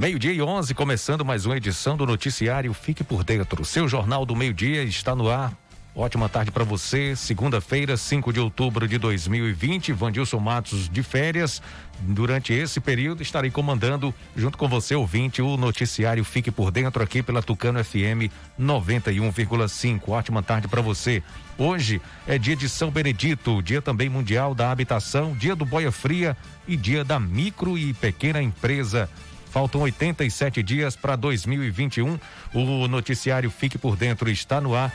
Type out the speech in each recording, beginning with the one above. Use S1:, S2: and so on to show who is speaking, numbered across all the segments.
S1: Meio-dia e 11, começando mais uma edição do noticiário Fique por Dentro. Seu jornal do meio-dia está no ar. Ótima tarde para você. Segunda-feira, 5 de outubro de 2020. Vandilson Matos de férias. Durante esse período, estarei comandando, junto com você, ouvinte, o noticiário Fique por Dentro aqui pela Tucano FM 91,5. Ótima tarde para você. Hoje é dia de São Benedito, dia também mundial da habitação, dia do Boia Fria e dia da micro e pequena empresa. Faltam 87 dias para 2021. O noticiário Fique por Dentro está no ar.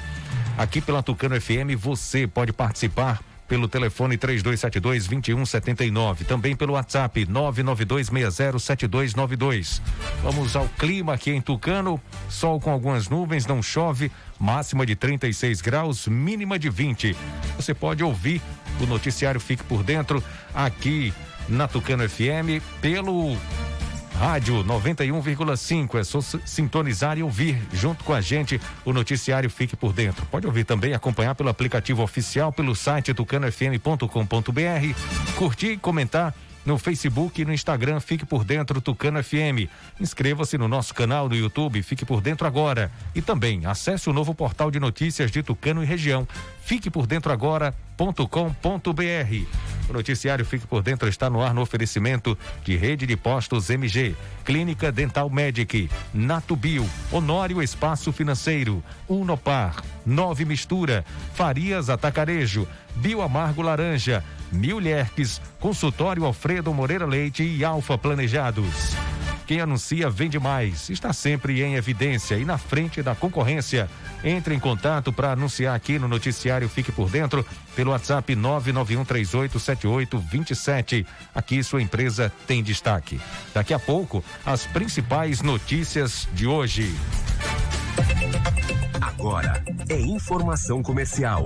S1: Aqui pela Tucano FM, você pode participar pelo telefone 3272 2179, também pelo WhatsApp 992607292. Vamos ao clima aqui em Tucano, sol com algumas nuvens, não chove, máxima de 36 graus, mínima de 20. Você pode ouvir o noticiário Fique por Dentro aqui na Tucano FM pelo Rádio 91,5. É só sintonizar e ouvir junto com a gente o noticiário Fique por Dentro. Pode ouvir também, acompanhar pelo aplicativo oficial, pelo site tucanofm.com.br, curtir e comentar no Facebook e no Instagram Fique por Dentro Tucano FM. Inscreva-se no nosso canal no YouTube Fique por Dentro agora e também acesse o novo portal de notícias de Tucano e região. Fique por dentro agora.com.br. O noticiário Fique por Dentro está no ar no oferecimento de Rede de Postos MG, Clínica Dental Medic, Natubio, Honório Espaço Financeiro, Unopar, Nove Mistura, Farias Atacarejo, Bioamargo Laranja, Mil Consultório Alfredo Moreira Leite e Alfa Planejados. Quem anuncia vende mais, está sempre em evidência e na frente da concorrência. Entre em contato para anunciar aqui no noticiário Fique por Dentro pelo WhatsApp 991387827. Aqui sua empresa tem destaque. Daqui a pouco, as principais notícias de hoje.
S2: Agora é informação comercial.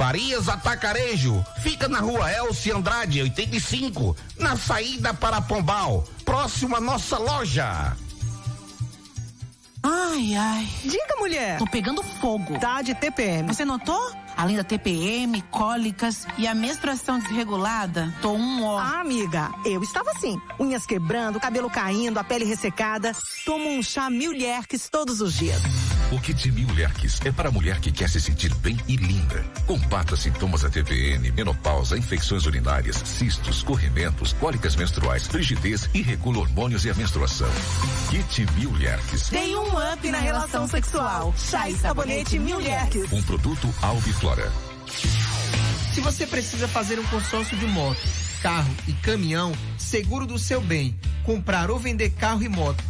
S3: Farias Atacarejo, fica na rua Elci Andrade, 85, na saída para Pombal, próximo à nossa loja.
S4: Ai, ai.
S5: Diga, mulher.
S4: Tô pegando fogo.
S5: Tá de TPM.
S4: Você notou? Além da TPM, cólicas e a menstruação desregulada, tô um ó.
S5: Ah, amiga, eu estava assim. Unhas quebrando, cabelo caindo, a pele ressecada. Tomo um chá Milherques todos os dias.
S6: O Kit Mil Lerques é para a mulher que quer se sentir bem e linda. Combata sintomas da TPN, menopausa, infecções urinárias, cistos, corrimentos, cólicas menstruais, frigidez e regula hormônios e a menstruação. Kit Mil Lerques.
S5: Tem um up na relação sexual. Chá e sabonete Milherques.
S6: Um produto Albiflora.
S7: Se você precisa fazer um consórcio de moto, carro e caminhão, seguro do seu bem, comprar ou vender carro e moto,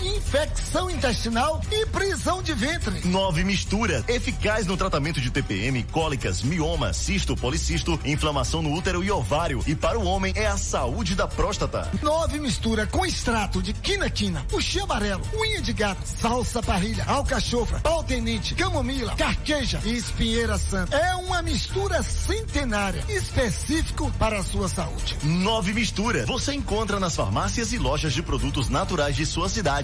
S8: infecção intestinal e prisão de ventre.
S9: Nove mistura, eficaz no tratamento de TPM, cólicas, mioma, cisto, policisto, inflamação no útero e ovário. E para o homem é a saúde da próstata.
S8: Nove mistura com extrato de quinaquina, puxê amarelo, unha de gato, salsa parrilha, alcachofra, pau-tenente, camomila, carqueja e espinheira santa. É uma mistura centenária, específico para a sua saúde.
S9: Nove mistura, você encontra nas farmácias e lojas de produtos naturais de sua cidade.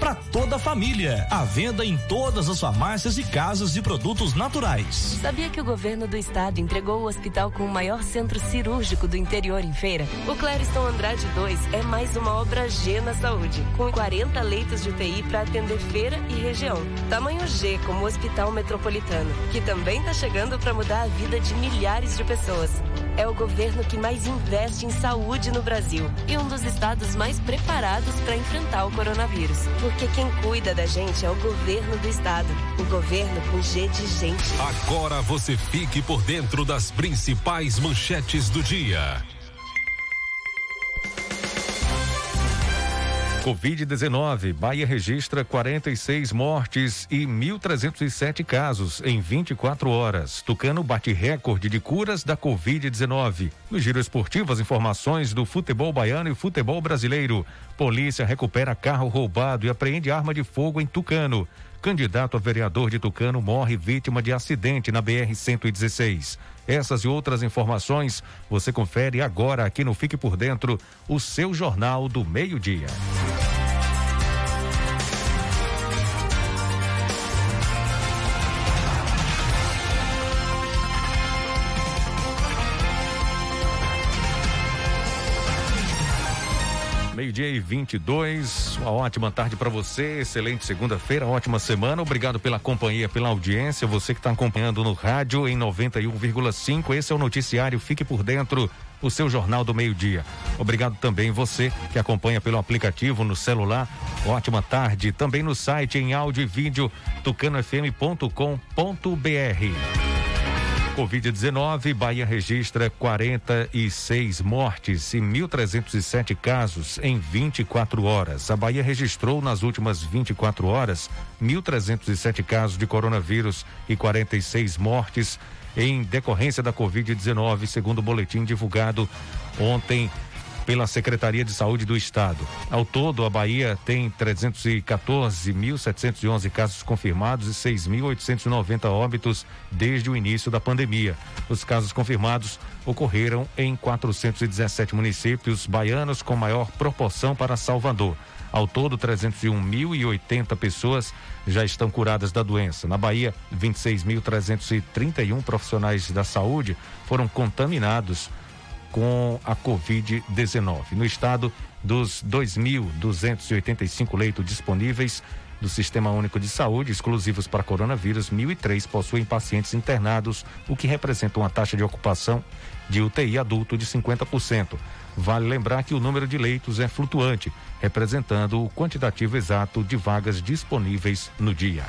S10: para toda a família. À venda em todas as farmácias e casas de produtos naturais.
S11: Sabia que o governo do estado entregou o hospital com o maior centro cirúrgico do interior em feira? O Clériston Andrade 2 é mais uma obra G na saúde, com 40 leitos de UTI para atender feira e região. Tamanho G como Hospital Metropolitano, que também está chegando para mudar a vida de milhares de pessoas. É o governo que mais investe em saúde no Brasil e um dos estados mais preparados para enfrentar o coronavírus. Porque quem cuida da gente é o governo do estado. O governo com G de gente.
S2: Agora você fique por dentro das principais manchetes do dia.
S1: Covid-19, Bahia registra 46 mortes e 1.307 casos em 24 horas. Tucano bate recorde de curas da Covid-19. No giro esportivo, as informações do futebol baiano e futebol brasileiro. Polícia recupera carro roubado e apreende arma de fogo em Tucano. Candidato a vereador de Tucano morre vítima de acidente na BR-116. Essas e outras informações você confere agora aqui no Fique por Dentro, o seu Jornal do Meio-Dia. Meio-dia e 22. Uma ótima tarde para você. Excelente segunda-feira, ótima semana. Obrigado pela companhia, pela audiência. Você que está acompanhando no rádio em 91,5. Esse é o noticiário Fique por Dentro, o seu jornal do meio-dia. Obrigado também você que acompanha pelo aplicativo no celular. Ótima tarde. Também no site em áudio e vídeo tucanofm.com.br. Covid-19, Bahia registra 46 mortes e 1.307 casos em 24 horas. A Bahia registrou nas últimas 24 horas 1.307 casos de coronavírus e 46 mortes em decorrência da Covid-19, segundo o boletim divulgado ontem pela Secretaria de Saúde do Estado. Ao todo, a Bahia tem 314.711 casos confirmados e 6.890 óbitos desde o início da pandemia. Os casos confirmados ocorreram em 417 municípios baianos, com maior proporção para Salvador. Ao todo, 301.080 pessoas já estão curadas da doença. Na Bahia, 26.331 profissionais da saúde foram contaminados com a Covid-19. No estado, dos 2.285 leitos disponíveis do Sistema Único de Saúde, exclusivos para coronavírus, 1.003 possuem pacientes internados, o que representa uma taxa de ocupação de UTI adulto de 50%. Vale lembrar que o número de leitos é flutuante, representando o quantitativo exato de vagas disponíveis no dia.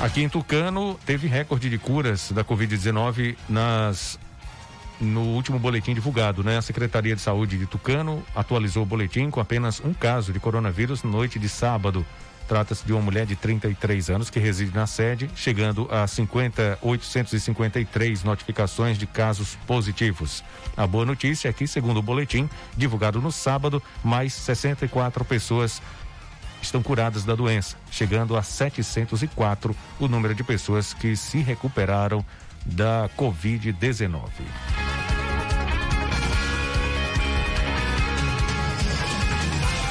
S1: Aqui em Tucano, teve recorde de curas da Covid-19 nas no último boletim divulgado, né? A Secretaria de Saúde de Tucano atualizou o boletim com apenas um caso de coronavírus na noite de sábado. Trata-se de uma mulher de 33 anos que reside na sede, chegando a 50, 853 notificações de casos positivos. A boa notícia é que, segundo o boletim divulgado no sábado, mais 64 pessoas estão curadas da doença, chegando a 704 o número de pessoas que se recuperaram da Covid-19.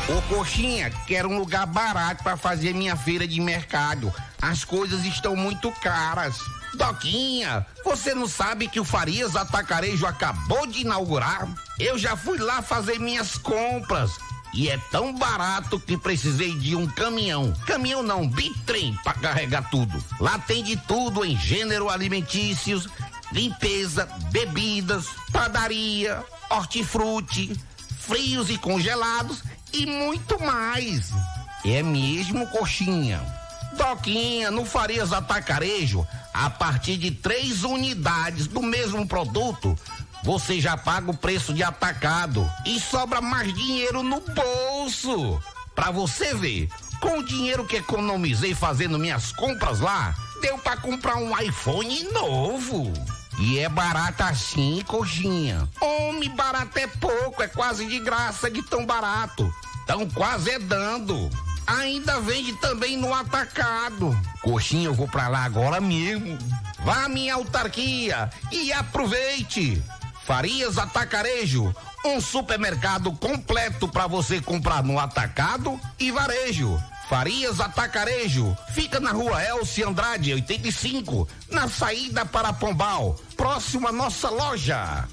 S3: Ô coxinha, quero um lugar barato para fazer minha feira de mercado. As coisas estão muito caras. Doquinha, você não sabe que o Farias Atacarejo acabou de inaugurar? Eu já fui lá fazer minhas compras e é tão barato que precisei de um caminhão. Caminhão não, bitrem para carregar tudo. Lá tem de tudo em gênero alimentícios, limpeza, bebidas, padaria, hortifruti, frios e congelados e muito mais. É mesmo, coxinha. Doquinha, no Farias Atacarejo, a partir de três unidades do mesmo produto, você já paga o preço de atacado e sobra mais dinheiro no bolso. Pra você ver, com o dinheiro que economizei fazendo minhas compras lá, deu para comprar um iPhone novo. E é barato assim, coxinha. Homem, barato é pouco, é quase de graça de tão barato. Tão quase é dando. Ainda vende também no atacado. Coxinha, eu vou pra lá agora mesmo. Vá à minha autarquia e aproveite. Farias Atacarejo, um supermercado completo para você comprar no atacado e varejo. Farias Atacarejo, fica na rua Elci Andrade, 85, na saída para Pombal, próximo à nossa loja.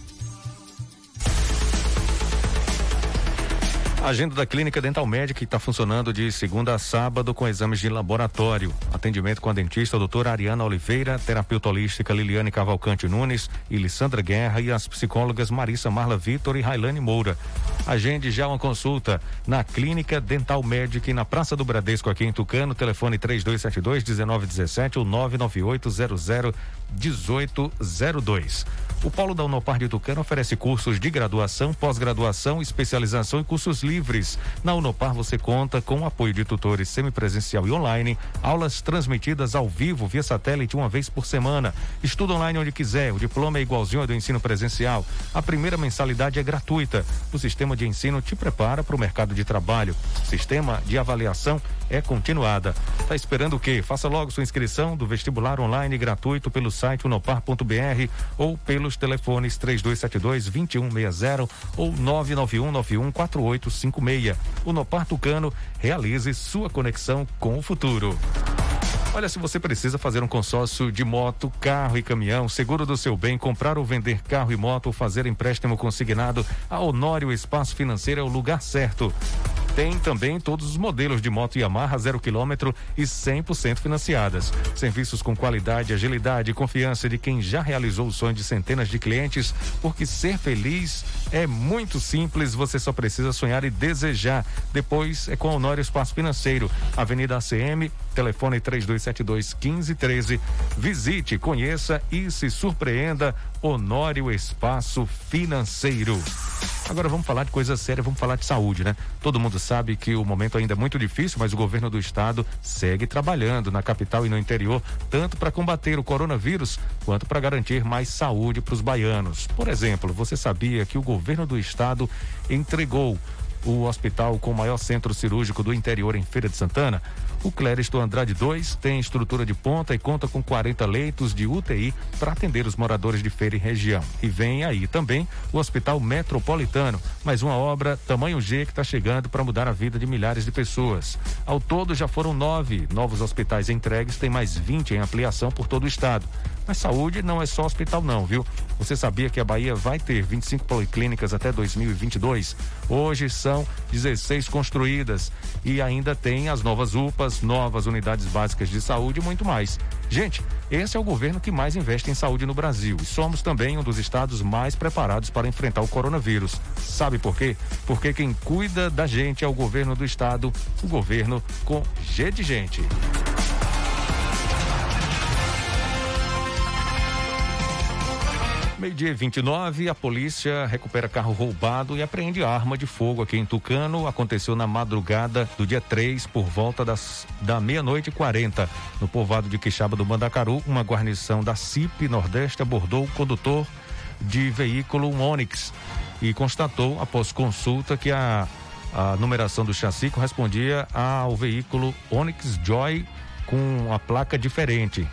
S1: A agenda da Clínica Dental Médica está funcionando de segunda a sábado com exames de laboratório. Atendimento com a dentista doutora Ariana Oliveira, terapeuta holística Liliane Cavalcante Nunes e Lissandra Guerra e as psicólogas Marissa Marla Vitor e Railane Moura. Agende já uma consulta na Clínica Dental Médica na Praça do Bradesco aqui em Tucano, telefone 3272 1917 ou 998 00 1802. O Polo da Unopar de Tucano oferece cursos de graduação, pós-graduação, especialização e cursos livres. Na Unopar você conta com o apoio de tutores semipresencial e online, aulas transmitidas ao vivo via satélite uma vez por semana. Estudo online onde quiser, o diploma é igualzinho ao do ensino presencial. A primeira mensalidade é gratuita. O sistema de ensino te prepara para o mercado de trabalho. Sistema de avaliação é continuada. Tá esperando o quê? Faça logo sua inscrição do vestibular online gratuito pelo site unopar.br ou pelos telefones 3272 2160 ou 991 91 4856. Unopar Tucano, realize sua conexão com o futuro. Olha, se você precisa fazer um consórcio de moto, carro e caminhão, seguro do seu bem, comprar ou vender carro e moto, fazer empréstimo consignado, a Honório Espaço Financeiro é o lugar certo. Tem também todos os modelos de moto Yamaha zero quilômetro e 100% financiadas. Serviços com qualidade, agilidade e confiança de quem já realizou o sonho de centenas de clientes, porque ser feliz é muito simples, você só precisa sonhar e desejar. Depois é com a Honório Espaço Financeiro, Avenida ACM, telefone 3272 1513. Visite, conheça e se surpreenda. Honório Espaço Financeiro. Agora vamos falar de coisa séria, vamos falar de saúde, né? Todo mundo sabe que o momento ainda é muito difícil, mas o governo do estado segue trabalhando na capital e no interior, tanto para combater o coronavírus quanto para garantir mais saúde para os baianos. Por exemplo, você sabia que o governo do estado entregou o hospital com o maior centro cirúrgico do interior em Feira de Santana. O Clériston Andrade 2 tem estrutura de ponta e conta com 40 leitos de UTI para atender os moradores de Feira e região. E vem aí também o Hospital Metropolitano, mais uma obra tamanho G que está chegando para mudar a vida de milhares de pessoas. Ao todo já foram nove novos hospitais entregues, tem mais 20 em ampliação por todo o estado. Mas saúde não é só hospital não, viu? Você sabia que a Bahia vai ter 25 policlínicas até 2022? Hoje são 16 construídas e ainda tem as novas UPAs, novas unidades básicas de saúde e muito mais. Gente, esse é o governo que mais investe em saúde no Brasil e somos também um dos estados mais preparados para enfrentar o coronavírus. Sabe por quê? Porque quem cuida da gente é o governo do estado, o governo com G de gente. Meio-dia 29, a polícia recupera carro roubado e apreende arma de fogo aqui em Tucano. Aconteceu na madrugada do dia 3, por volta das, da meia-noite e 40. No povoado de Quixaba do Mandacaru, uma guarnição da CIP Nordeste abordou o condutor de veículo um Onix e constatou, após consulta, que a, a numeração do chassi correspondia ao veículo Onix Joy com a placa diferente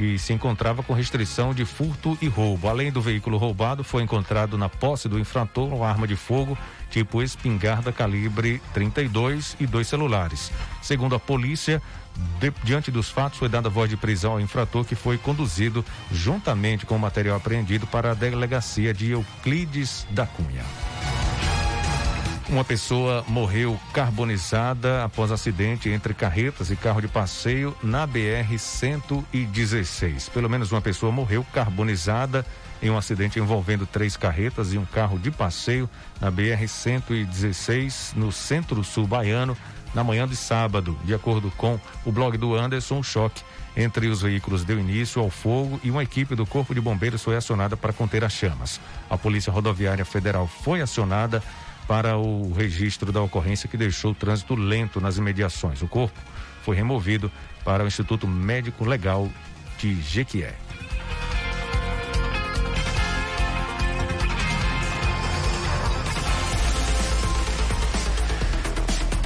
S1: e se encontrava com restrição de furto e roubo. Além do veículo roubado, foi encontrado na posse do infrator uma arma de fogo tipo espingarda calibre 32 e dois celulares. Segundo a polícia, de, diante dos fatos, foi dada voz de prisão ao infrator que foi conduzido juntamente com o material apreendido para a delegacia de Euclides da Cunha. Uma pessoa morreu carbonizada após acidente entre carretas e carro de passeio na BR-116. Pelo menos uma pessoa morreu carbonizada em um acidente envolvendo três carretas e um carro de passeio na BR-116, no centro-sul baiano, na manhã de sábado. De acordo com o blog do Anderson, um choque entre os veículos deu início ao fogo e uma equipe do Corpo de Bombeiros foi acionada para conter as chamas. A Polícia Rodoviária Federal foi acionada para o registro da ocorrência que deixou o trânsito lento nas imediações. O corpo foi removido para o Instituto Médico Legal de Jequié.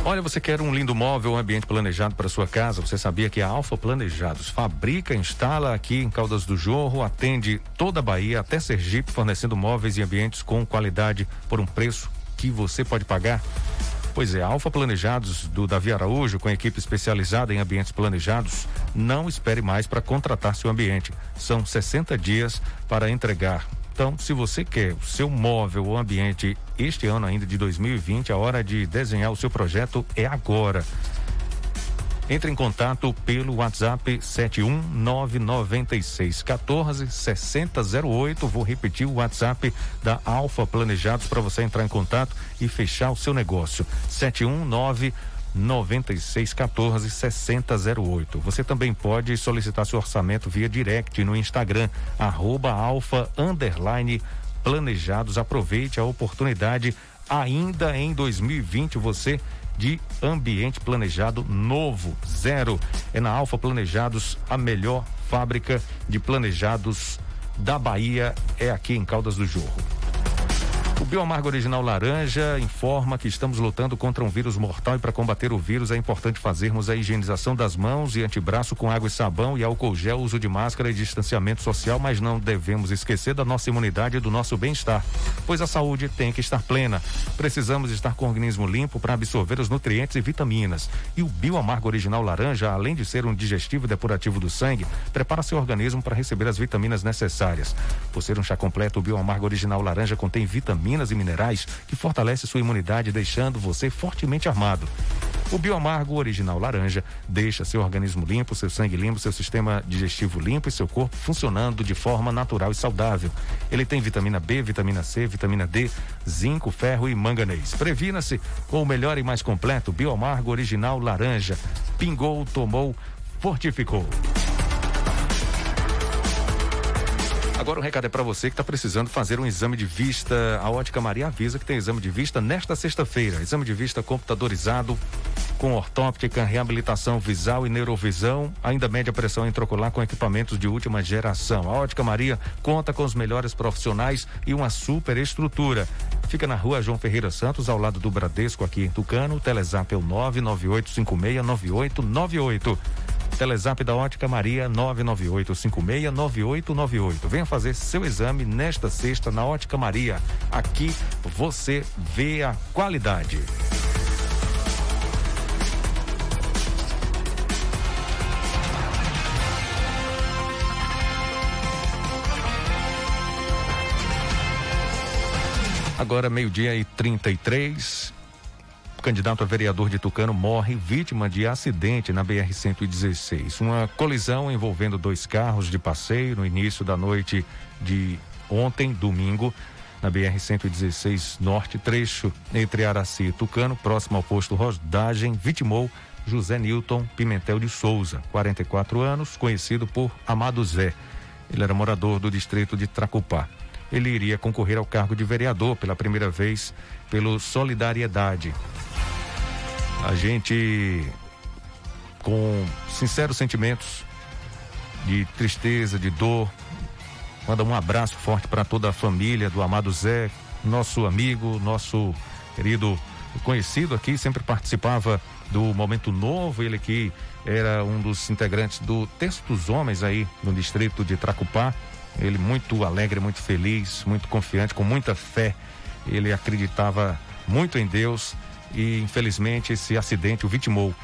S1: Olha, você quer um lindo móvel, um ambiente planejado para sua casa? Você sabia que a Alfa Planejados fabrica, instala aqui em Caldas do Jorro, atende toda a Bahia até Sergipe, fornecendo móveis e ambientes com qualidade por um preço que você pode pagar? Pois é, Alfa Planejados do Davi Araújo, com equipe especializada em ambientes planejados, não espere mais para contratar seu ambiente. São 60 dias para entregar então, se você quer o seu móvel ou ambiente este ano ainda de 2020, a hora de desenhar o seu projeto é agora. Entre em contato pelo WhatsApp 7199614 6008. Vou repetir o WhatsApp da Alfa Planejados para você entrar em contato e fechar o seu negócio. 719 9614 6008. Você também pode solicitar seu orçamento via direct no Instagram, arroba alfa underline planejados. Aproveite a oportunidade ainda em 2020 você de ambiente planejado novo, zero. É na Alfa Planejados, a melhor fábrica de planejados da Bahia, é aqui em Caldas do Jorro. O Bioamargo Original Laranja informa que estamos lutando contra um vírus mortal e para combater o vírus é importante fazermos a higienização das mãos e antebraço com água e sabão e álcool gel, uso de máscara e distanciamento social, mas não devemos esquecer da nossa imunidade e do nosso bem-estar, pois a saúde tem que estar plena. Precisamos estar com o organismo limpo para absorver os nutrientes e vitaminas. E o Bioamargo Original Laranja, além de ser um digestivo depurativo do sangue, prepara seu organismo para receber as vitaminas necessárias. Por ser um chá completo, o Bioamargo Original Laranja contém vitaminas vitaminas e minerais que fortalece sua imunidade, deixando você fortemente armado. O Bioamargo Original Laranja deixa seu organismo limpo, seu sangue limpo, seu sistema digestivo limpo e seu corpo funcionando de forma natural e saudável. Ele tem vitamina B, vitamina C, vitamina D, zinco, ferro e manganês. Previna-se com o melhor e mais completo Bioamargo Original Laranja. Pingou, tomou, fortificou. Agora um recado é para você que está precisando fazer um exame de vista. A Ótica Maria avisa que tem exame de vista nesta sexta-feira. Exame de vista computadorizado com ortóptica, reabilitação visual e neurovisão, ainda média pressão intraocular com equipamentos de última geração. A Ótica Maria conta com os melhores profissionais e uma super estrutura. Fica na rua João Ferreira Santos, ao lado do Bradesco, aqui em Tucano. O Telezap é o 998569898. Telezap da Ótica Maria 998569898. Venha fazer seu exame nesta sexta na Ótica Maria. Aqui você vê a qualidade. Agora meio-dia e 33 candidato a vereador de Tucano morre vítima de acidente na BR-116. Uma colisão envolvendo dois carros de passeio no início da noite de ontem, domingo, na BR-116 Norte, trecho entre Araci e Tucano, próximo ao posto Rodagem, vitimou José Newton Pimentel de Souza, 44 anos, conhecido por Amado Zé. Ele era morador do distrito de Tracupá. Ele iria concorrer ao cargo de vereador pela primeira vez pelo Solidariedade, a gente, com sinceros sentimentos de tristeza, de dor, manda um abraço forte para toda a família do amado Zé, nosso amigo, nosso querido conhecido aqui, sempre participava do Momento Novo, ele que era um dos integrantes do Texto dos Homens aí no distrito de Tracupá. Ele muito alegre, muito feliz, muito confiante, com muita fé. Ele acreditava muito em Deus e infelizmente esse acidente o vitimou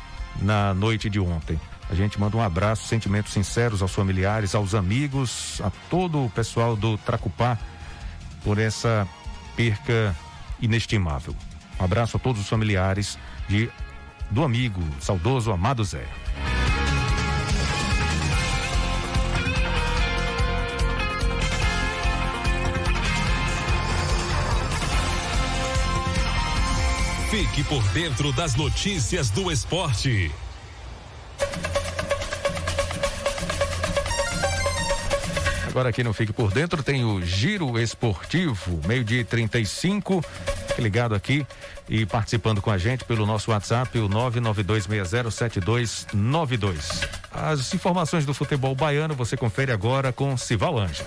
S1: na noite de ontem. A gente manda um abraço, sentimentos sinceros aos familiares, aos amigos, a todo o pessoal do Tracupá por essa perca inestimável. Um abraço a todos os familiares de do amigo saudoso Amado Zé.
S2: Fique por dentro das notícias do esporte.
S1: Agora aqui no Fique por Dentro tem o Giro Esportivo, meio-dia 35. Fique ligado aqui e participando com a gente pelo nosso WhatsApp, o 992607292. As informações do futebol baiano você confere agora com Sival Anjos.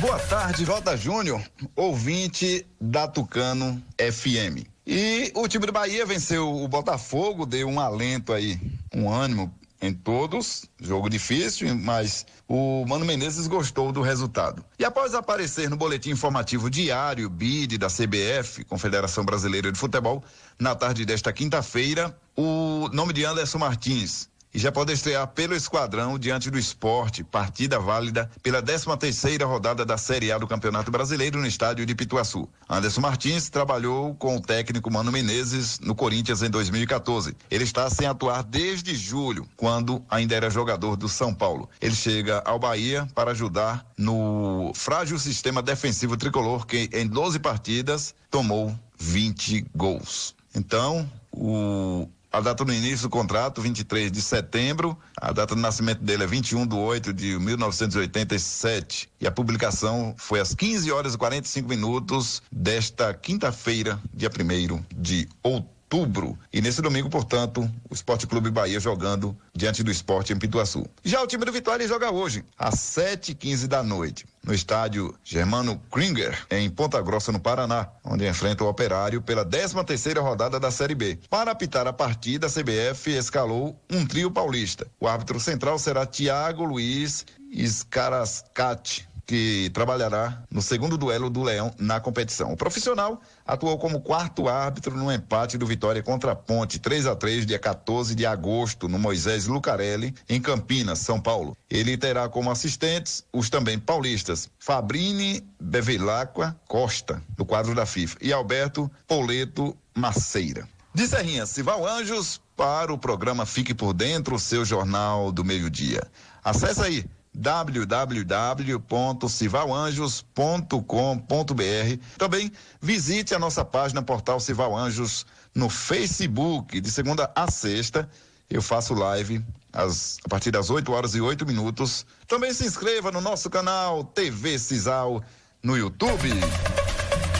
S12: Boa tarde, Jota Júnior, ouvinte da Tucano FM. E o time do Bahia venceu o Botafogo, deu um alento aí, um ânimo em todos. Jogo difícil, mas o Mano Menezes gostou do resultado. E após aparecer no boletim informativo diário BID da CBF, Confederação Brasileira de Futebol, na tarde desta quinta-feira, o nome de Anderson Martins e já pode estrear pelo esquadrão diante do esporte, partida válida pela 13 terceira rodada da Série A do Campeonato Brasileiro no estádio de Pituaçu. Anderson Martins trabalhou com o técnico Mano Menezes no Corinthians em 2014. Ele está sem atuar desde julho, quando ainda era jogador do São Paulo. Ele chega ao Bahia para ajudar no frágil sistema defensivo tricolor que em 12 partidas tomou 20 gols. Então, o a data do início do contrato, 23 de setembro. A data do nascimento dele é 21 de 8 de 1987. E a publicação foi às 15 horas e 45 minutos desta quinta-feira, dia 1 de outubro outubro. E nesse domingo, portanto, o Esporte Clube Bahia jogando diante do esporte em Pituaçu. Já o time do Vitória joga hoje, às 7h15 da noite, no estádio Germano Kringer, em Ponta Grossa, no Paraná, onde enfrenta o Operário pela 13 terceira rodada da Série B. Para apitar a partida, a CBF escalou um trio paulista. O árbitro central será Tiago Luiz Scarascati, que trabalhará no segundo duelo do Leão na competição. O profissional atuou como quarto árbitro no empate do Vitória contra a Ponte 3 a 3 dia 14 de agosto no Moisés Lucarelli em Campinas, São Paulo. Ele terá como assistentes os também paulistas Fabrini Bevilacqua Costa, do quadro da FIFA, e Alberto Poleto Maceira. De Serrinha, Sival Anjos para o programa Fique por Dentro, seu jornal do meio-dia. Acesse aí www.civalanjos.com.br. Também visite a nossa página Portal Cival Anjos no Facebook, de segunda a sexta. Eu faço live a partir das 8 horas e 8 minutos. Também se inscreva no nosso canal TV Cisal no YouTube.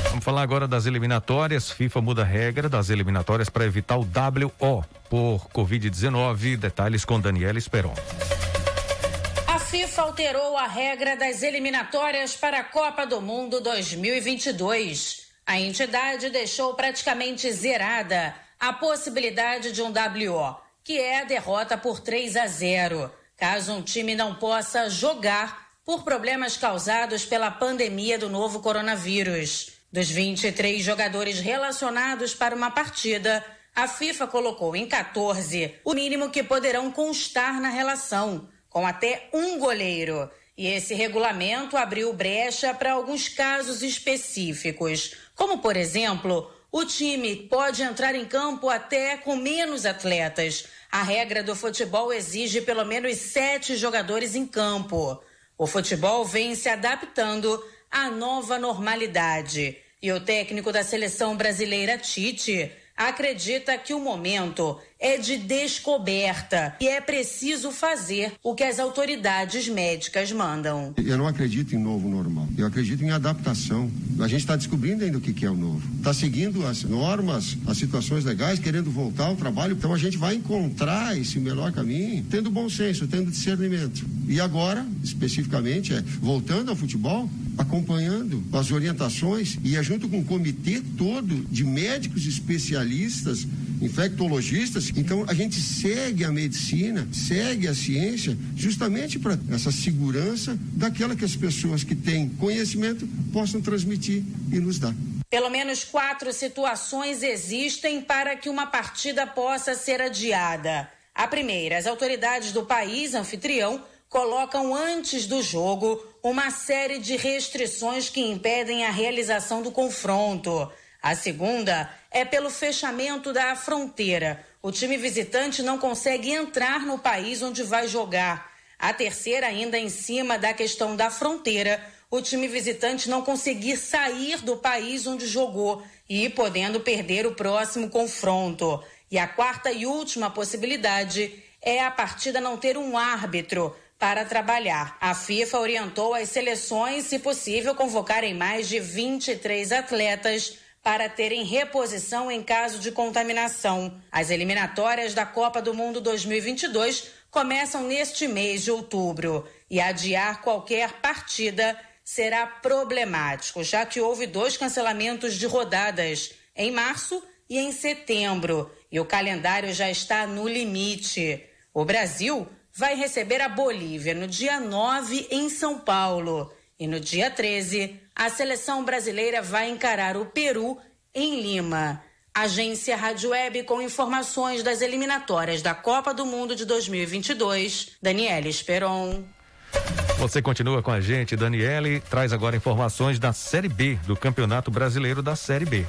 S1: Vamos falar agora das eliminatórias. FIFA muda a regra das eliminatórias para evitar o WO por Covid-19. Detalhes com Daniela Esperon.
S13: FIFA alterou a regra das eliminatórias para a Copa do Mundo 2022. A entidade deixou praticamente zerada a possibilidade de um WO, que é a derrota por 3 a 0, caso um time não possa jogar por problemas causados pela pandemia do novo coronavírus. Dos 23 jogadores relacionados para uma partida, a FIFA colocou em 14 o mínimo que poderão constar na relação com até um goleiro. E esse regulamento abriu brecha para alguns casos específicos, como, por exemplo, o time pode entrar em campo até com menos atletas. A regra do futebol exige pelo menos sete jogadores em campo. O futebol vem se adaptando à nova normalidade. E o técnico da seleção brasileira, Tite, acredita que o momento é de descoberta e é preciso fazer o que as autoridades médicas mandam.
S14: Eu não acredito em novo normal, eu acredito em adaptação. A gente está descobrindo ainda o que, é o novo. Está seguindo as normas, as situações legais, querendo voltar ao trabalho. Então a gente vai encontrar esse melhor caminho tendo bom senso, tendo discernimento. E agora, especificamente, é voltando ao futebol, acompanhando as orientações e é junto com o comitê todo de médicos especialistas, infectologistas, então a gente segue a medicina, segue a ciência, justamente para essa segurança daquela que as pessoas que têm conhecimento possam transmitir e nos dar.
S13: Pelo menos quatro situações existem para que uma partida possa ser adiada. A primeira, as autoridades do país anfitrião colocam antes do jogo uma série de restrições que impedem a realização do confronto. A segunda é pelo fechamento da fronteira. O time visitante não consegue entrar no país onde vai jogar. A terceira, ainda em cima da questão da fronteira, o time visitante não conseguir sair do país onde jogou e podendo perder o próximo confronto. E a quarta e última possibilidade é a partida não ter um árbitro para trabalhar. A FIFA orientou as seleções, se possível, convocarem mais de 23 atletas para terem reposição em caso de contaminação. As eliminatórias da Copa do Mundo 2022 começam neste mês de outubro e adiar qualquer partida será problemático, já que houve dois cancelamentos de rodadas em março e em setembro, e o calendário já está no limite. O Brasil vai receber a Bolívia no dia 9 em São Paulo. E no dia 13, a seleção brasileira vai encarar o Peru em Lima. Agência Rádio Web com informações das eliminatórias da Copa do Mundo de 2022. Daniela Esperon.
S1: Você continua com a gente, Daniele. Traz agora informações da Série B do Campeonato Brasileiro da Série B.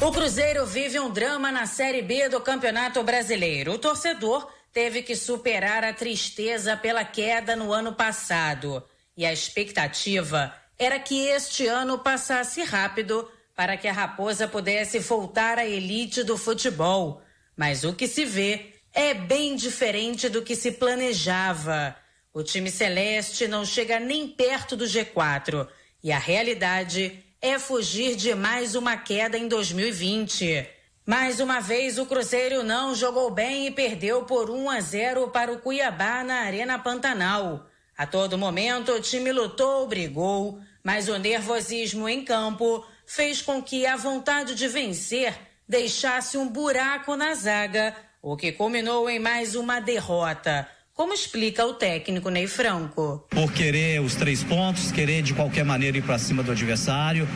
S13: O Cruzeiro vive um drama na Série B do Campeonato Brasileiro. O torcedor teve que superar a tristeza pela queda no ano passado. E a expectativa era que este ano passasse rápido para que a Raposa pudesse voltar à elite do futebol. Mas o que se vê é bem diferente do que se planejava. O time celeste não chega nem perto do G4 e a realidade é fugir de mais uma queda em 2020. Mais uma vez, o Cruzeiro não jogou bem e perdeu por 1 a 0 para o Cuiabá na Arena Pantanal. A todo momento, o time lutou, brigou, mas o nervosismo em campo fez com que a vontade de vencer deixasse um buraco na zaga, o que culminou em mais uma derrota. Como explica o técnico Ney Franco?
S15: Por querer os três pontos, querer de qualquer maneira ir para cima do adversário,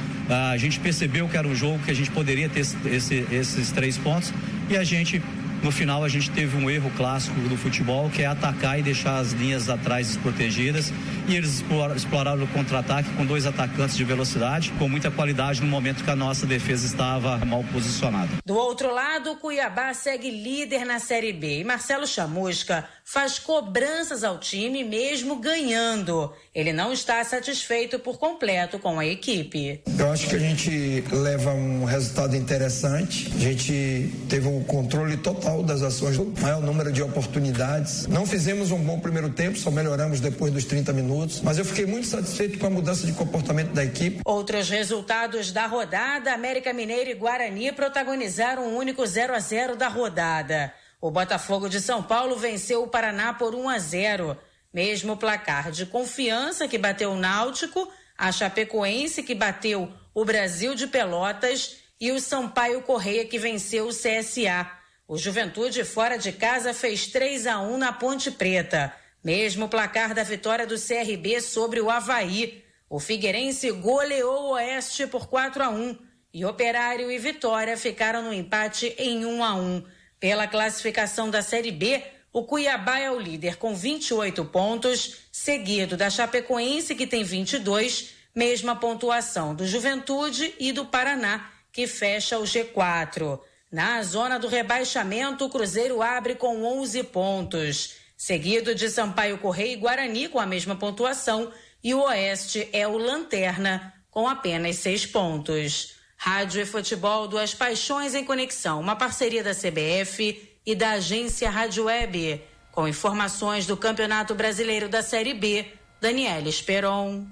S15: a gente percebeu que era um jogo que a gente poderia ter esse, esses três pontos e a gente no final, a gente teve um erro clássico do futebol, que é atacar e deixar as linhas atrás desprotegidas. E eles exploraram o contra-ataque com dois atacantes de velocidade, com muita qualidade no momento que a nossa defesa estava mal posicionada.
S13: Do outro lado, o Cuiabá segue líder na Série B e Marcelo Chamusca faz cobranças ao time mesmo ganhando. Ele não está satisfeito por completo com a equipe.
S16: Eu acho que a gente leva um resultado interessante. A gente teve um controle total das ações, maior número de oportunidades. Não fizemos um bom primeiro tempo, só melhoramos depois dos 30 minutos, mas eu fiquei muito satisfeito com a mudança de comportamento da equipe.
S13: Outros resultados da rodada: América Mineiro e Guarani protagonizaram o um único 0 a 0 da rodada. O Botafogo de São Paulo venceu o Paraná por 1 a 0. Mesmo placar de confiança que bateu o Náutico, a Chapecoense que bateu o Brasil de Pelotas e o Sampaio Correia que venceu o CSA. O Juventude fora de casa fez 3 a 1 na Ponte Preta. Mesmo placar da vitória do CRB sobre o Havaí. O Figueirense goleou o Oeste por 4 a 1 e Operário e Vitória ficaram no empate em 1 a 1. Pela classificação da Série B, o Cuiabá é o líder com 28 pontos, seguido da Chapecoense, que tem 22, mesma pontuação do Juventude e do Paraná, que fecha o G4. Na zona do rebaixamento, o Cruzeiro abre com 11 pontos, seguido de Sampaio Correia e Guarani com a mesma pontuação, e o Oeste é o Lanterna com apenas seis pontos. Rádio e Futebol Duas Paixões em Conexão, uma parceria da CBF e da agência Rádio Web. Com informações do Campeonato Brasileiro da Série B, Daniela Esperon.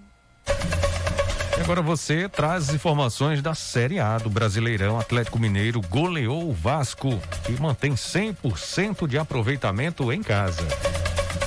S1: Agora você traz informações da Série A do Brasileirão. Atlético Mineiro goleou o Vasco e mantém 100% de aproveitamento em casa.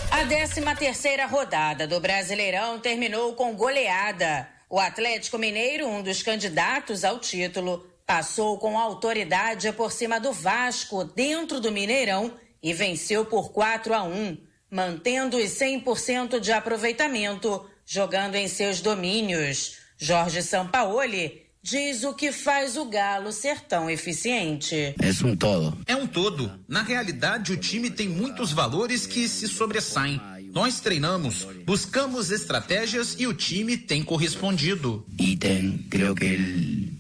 S13: A 13 terceira rodada do Brasileirão terminou com goleada. O Atlético Mineiro, um dos candidatos ao título, passou com autoridade por cima do Vasco dentro do Mineirão e venceu por 4 a 1, mantendo os 100% de aproveitamento, jogando em seus domínios. Jorge Sampaoli diz o que faz o Galo ser tão eficiente.
S17: É um todo.
S18: É um todo. Na realidade, o time tem muitos valores que se sobressaem. Nós treinamos, buscamos estratégias e o time tem correspondido.
S17: E tem, creio que ele.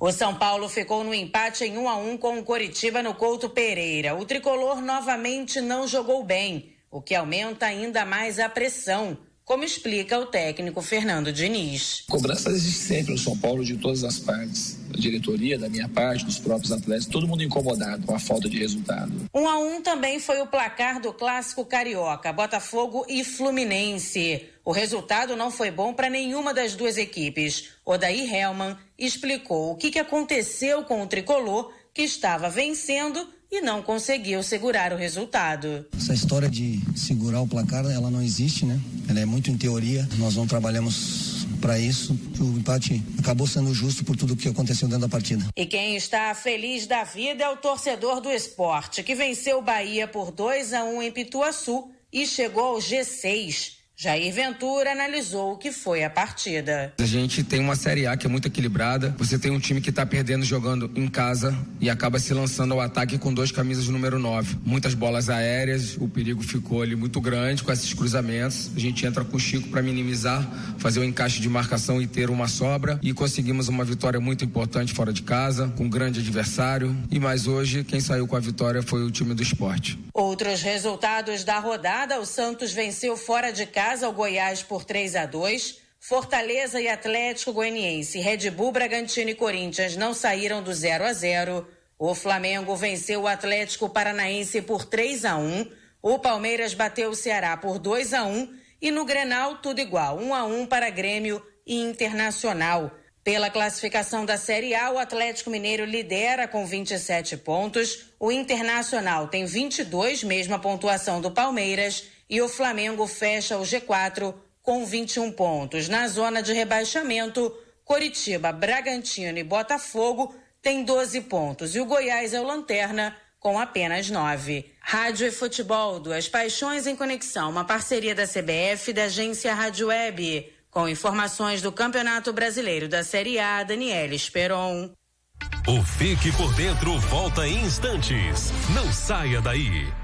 S17: O
S13: São Paulo ficou no empate em 1 a 1 com o Coritiba no Couto Pereira. O tricolor novamente não jogou bem, o que aumenta ainda mais a pressão como explica o técnico Fernando Diniz.
S19: Cobrança existe sempre no São Paulo de todas as partes, da diretoria, da minha parte, dos próprios atletas, todo mundo incomodado com a falta de resultado.
S13: Um a um também foi o placar do clássico carioca, Botafogo e Fluminense. O resultado não foi bom para nenhuma das duas equipes. Odair Helman explicou o que, que aconteceu com o tricolor que estava vencendo e não conseguiu segurar o resultado.
S16: Essa história de segurar o placar, ela não existe, né? Ela é muito em teoria. Nós não trabalhamos
S20: para isso. O empate acabou sendo justo por tudo que aconteceu dentro da partida.
S13: E quem está feliz da vida é o torcedor do esporte, que venceu o Bahia por 2 a 1 em Pituaçu e chegou ao G6. Jair Ventura analisou o que foi a partida.
S21: A gente tem uma Série A que é muito equilibrada. Você tem um time que está perdendo jogando em casa e acaba se lançando ao ataque com dois camisas número 9. Muitas bolas aéreas, o perigo ficou ali muito grande com esses cruzamentos. A gente entra com o Chico para minimizar, fazer o um encaixe de marcação e ter uma sobra. E conseguimos uma vitória muito importante fora de casa, com um grande adversário. E mais hoje, quem saiu com a vitória foi o time do esporte.
S13: Outros resultados da rodada: o Santos venceu fora de casa casa ao Goiás por 3 a 2. Fortaleza e Atlético Goianiense, Red Bull, Bragantino e Corinthians não saíram do 0 a 0. O Flamengo venceu o Atlético Paranaense por 3 a 1. O Palmeiras bateu o Ceará por 2 a 1 e no Grenal tudo igual, 1 a 1 para Grêmio e Internacional. Pela classificação da Série A, o Atlético Mineiro lidera com 27 pontos, o Internacional tem 22, mesma pontuação do Palmeiras, e o Flamengo fecha o G4 com 21 pontos. Na zona de rebaixamento, Coritiba, Bragantino e Botafogo têm 12 pontos e o Goiás é o lanterna com apenas 9. Rádio e futebol, duas paixões em conexão, uma parceria da CBF e da agência Rádio Web. Com informações do Campeonato Brasileiro da Série A, Daniela Esperon.
S2: O Fique por Dentro volta em instantes. Não saia daí.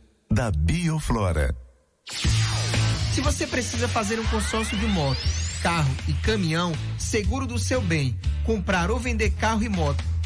S22: da Bioflora.
S7: Se você precisa fazer um consórcio de moto, carro e caminhão, seguro do seu bem, comprar ou vender carro e moto,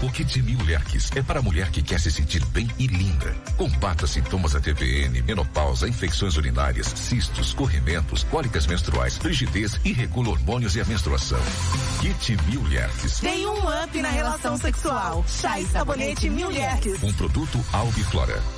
S2: O Kit Mil é para a mulher que quer se sentir bem e linda. Combata sintomas da TPM, menopausa, infecções urinárias, cistos, corrimentos, cólicas menstruais, frigidez e regula hormônios e a menstruação. Kit Mil
S23: Tem um up na relação sexual. Chá e sabonete Mil
S2: Um produto Albiflora.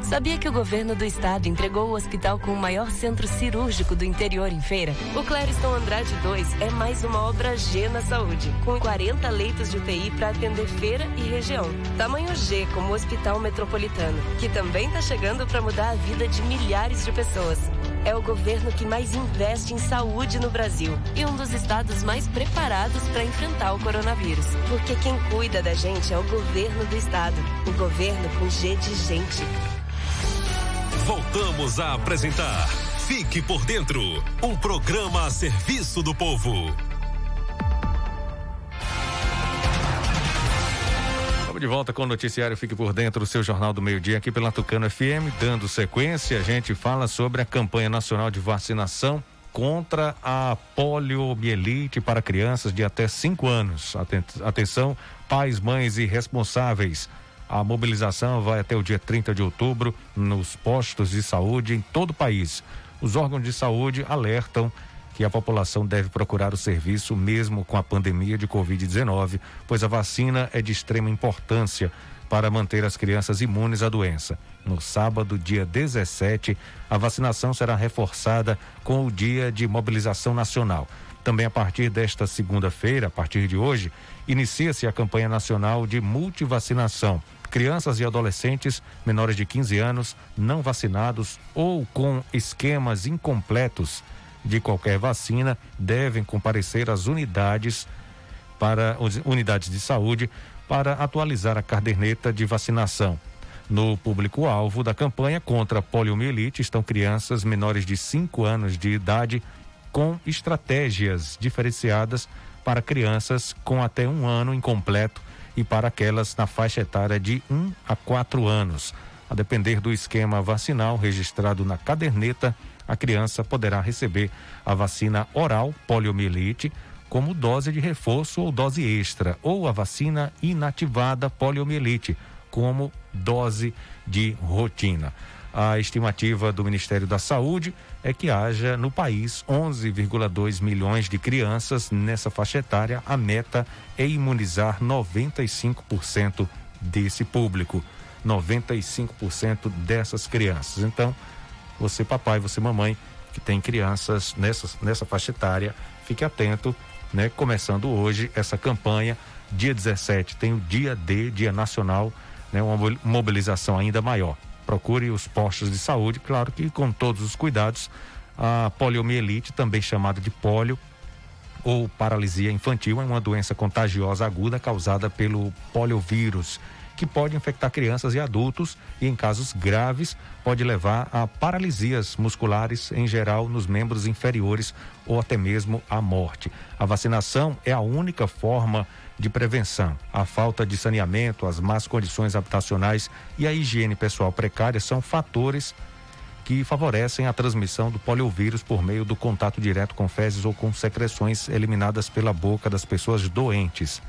S24: Sabia que o governo do estado entregou o hospital com o maior centro cirúrgico do interior em feira? O Clériston Andrade 2 é mais uma obra G na saúde, com 40 leitos de UTI para atender feira e região. Tamanho G como o Hospital Metropolitano, que também está chegando para mudar a vida de milhares de pessoas. É o governo que mais investe em saúde no Brasil e um dos estados mais preparados para enfrentar o coronavírus. Porque quem cuida da gente é o governo do estado. O governo com G de gente.
S2: Voltamos a apresentar Fique por Dentro um programa a serviço do povo.
S1: Estamos de volta com o noticiário Fique por Dentro, do seu Jornal do Meio-Dia, aqui pela Tucano FM. Dando sequência, a gente fala sobre a campanha nacional de vacinação contra a poliomielite para crianças de até 5 anos. Atenção, pais, mães e responsáveis. A mobilização vai até o dia 30 de outubro nos postos de saúde em todo o país. Os órgãos de saúde alertam que a população deve procurar o serviço mesmo com a pandemia de Covid-19, pois a vacina é de extrema importância para manter as crianças imunes à doença. No sábado, dia 17, a vacinação será reforçada com o dia de mobilização nacional. Também a partir desta segunda-feira, a partir de hoje, inicia-se a campanha nacional de multivacinação. Crianças e adolescentes menores de 15 anos, não vacinados ou com esquemas incompletos de qualquer vacina devem comparecer às unidades para unidades de saúde para atualizar a caderneta de vacinação. No público-alvo da campanha contra a poliomielite estão crianças menores de 5 anos de idade com estratégias diferenciadas para crianças com até um ano incompleto e para aquelas na faixa etária de 1 a 4 anos. A depender do esquema vacinal registrado na caderneta, a criança poderá receber a vacina oral poliomielite como dose de reforço ou dose extra, ou a vacina inativada poliomielite como dose de rotina. A estimativa do Ministério da Saúde é que haja no país 11,2 milhões de crianças nessa faixa etária. A meta é imunizar 95% desse público, 95% dessas crianças. Então, você papai, você mamãe que tem crianças nessa, nessa faixa etária, fique atento, né? Começando hoje essa campanha, dia 17 tem o dia D, dia nacional, né? Uma mobilização ainda maior procure os postos de saúde, claro que com todos os cuidados. A poliomielite, também chamada de polio ou paralisia infantil, é uma doença contagiosa aguda causada pelo poliovírus, que pode infectar crianças e adultos e, em casos graves, pode levar a paralisias musculares, em geral, nos membros inferiores ou até mesmo à morte. A vacinação é a única forma de prevenção. A falta de saneamento, as más condições habitacionais e a higiene pessoal precária são fatores que favorecem a transmissão do poliovírus por meio do contato direto com fezes ou com secreções eliminadas pela boca das pessoas doentes.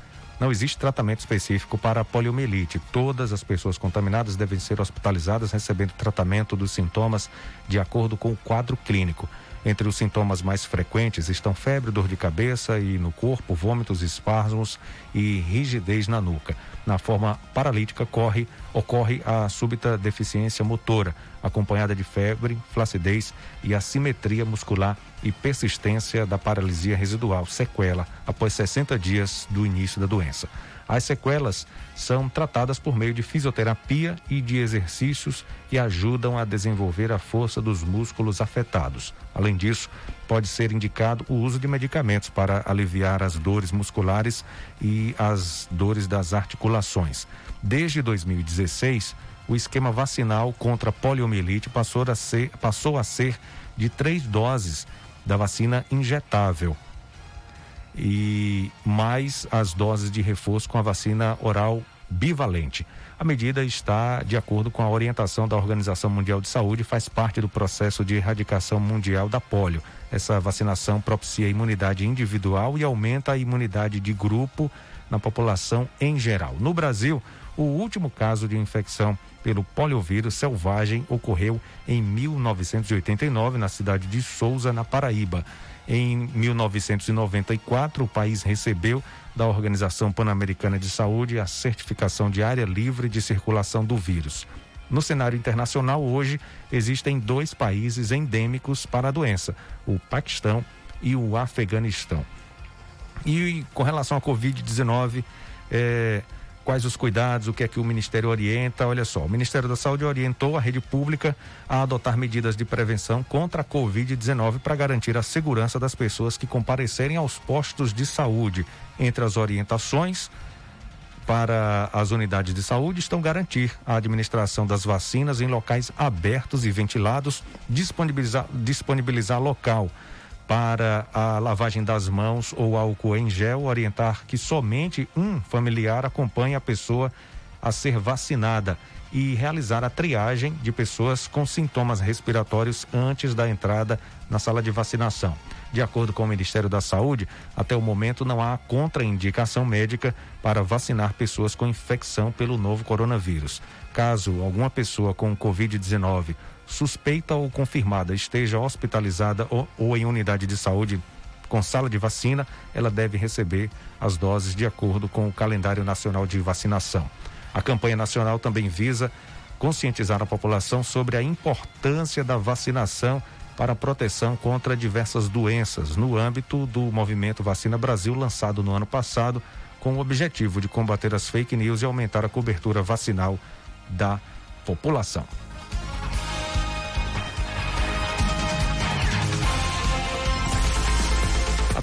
S1: Não existe tratamento específico para a poliomielite. Todas as pessoas contaminadas devem ser hospitalizadas recebendo tratamento dos sintomas de acordo com o quadro clínico. Entre os sintomas mais frequentes estão febre, dor de cabeça e no corpo, vômitos, espasmos e rigidez na nuca. Na forma paralítica corre, ocorre a súbita deficiência motora, acompanhada de febre, flacidez e assimetria muscular e persistência da paralisia residual, sequela, após 60 dias do início da doença. As sequelas são tratadas por meio de fisioterapia e de exercícios que ajudam a desenvolver a força dos músculos afetados. Além disso, pode ser indicado o uso de medicamentos para aliviar as dores musculares e as dores das articulações. Desde 2016, o esquema vacinal contra poliomielite passou a ser, passou a ser de três doses da vacina injetável e mais as doses de reforço com a vacina oral bivalente. A medida está de acordo com a orientação da Organização Mundial de Saúde e faz parte do processo de erradicação mundial da polio. Essa vacinação propicia a imunidade individual e aumenta a imunidade de grupo na população em geral. No Brasil, o último caso de infecção pelo poliovírus selvagem ocorreu em 1989 na cidade de Souza, na Paraíba. Em 1994, o país recebeu da Organização Pan-Americana de Saúde a certificação de área livre de circulação do vírus. No cenário internacional, hoje, existem dois países endêmicos para a doença: o Paquistão e o Afeganistão. E com relação à Covid-19, é, quais os cuidados, o que é que o Ministério orienta. Olha só, o Ministério da Saúde orientou a rede pública a adotar medidas de prevenção contra a Covid-19 para garantir a segurança das pessoas que comparecerem aos postos de saúde. Entre as orientações para as unidades de saúde estão garantir a administração das vacinas em locais abertos e ventilados, disponibilizar, disponibilizar local para a lavagem das mãos ou álcool em gel, orientar que somente um familiar acompanhe a pessoa a ser vacinada e realizar a triagem de pessoas com sintomas respiratórios antes da entrada na sala de vacinação. De acordo com o Ministério da Saúde, até o momento não há contraindicação médica para vacinar pessoas com infecção pelo novo coronavírus. Caso alguma pessoa com Covid-19 suspeita ou confirmada esteja hospitalizada ou, ou em unidade de saúde com sala de vacina, ela deve receber as doses de acordo com o calendário nacional de vacinação. A campanha nacional também visa conscientizar a população sobre a importância da vacinação para a proteção contra diversas doenças no âmbito do movimento Vacina Brasil, lançado no ano passado, com o objetivo de combater as fake news e aumentar a cobertura vacinal da população.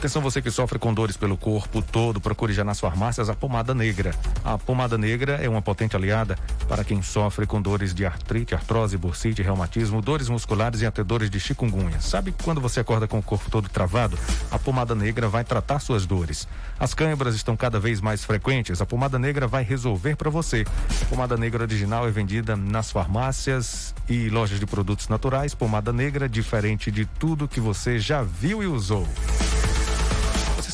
S1: Atenção você que sofre com dores pelo corpo todo, procure já nas farmácias a pomada negra. A pomada negra é uma potente aliada para quem sofre com dores de artrite, artrose, bursite, reumatismo, dores musculares e até dores de chikungunya. Sabe quando você acorda com o corpo todo travado? A pomada negra vai tratar suas dores. As câimbras estão cada vez mais frequentes, a pomada negra vai resolver para você. A pomada negra original é vendida nas farmácias e lojas de produtos naturais. Pomada negra diferente de tudo que você já viu e usou.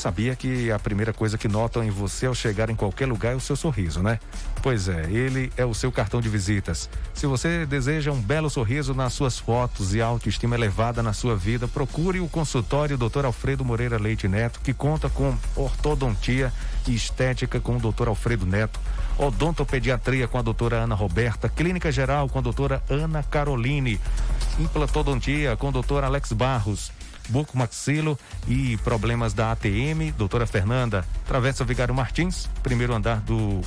S1: Sabia que a primeira coisa que notam em você ao chegar em qualquer lugar é o seu sorriso, né? Pois é, ele é o seu cartão de visitas. Se você deseja um belo sorriso nas suas fotos e autoestima elevada na sua vida, procure o consultório Dr. Alfredo Moreira Leite Neto, que conta com ortodontia e estética com o Dr. Alfredo Neto, odontopediatria com a doutora Ana Roberta, clínica geral com a doutora Ana Caroline, implantodontia com o doutor Alex Barros, bucomaxilo e problemas da ATM, doutora Fernanda, Travessa Vigário Martins, primeiro andar do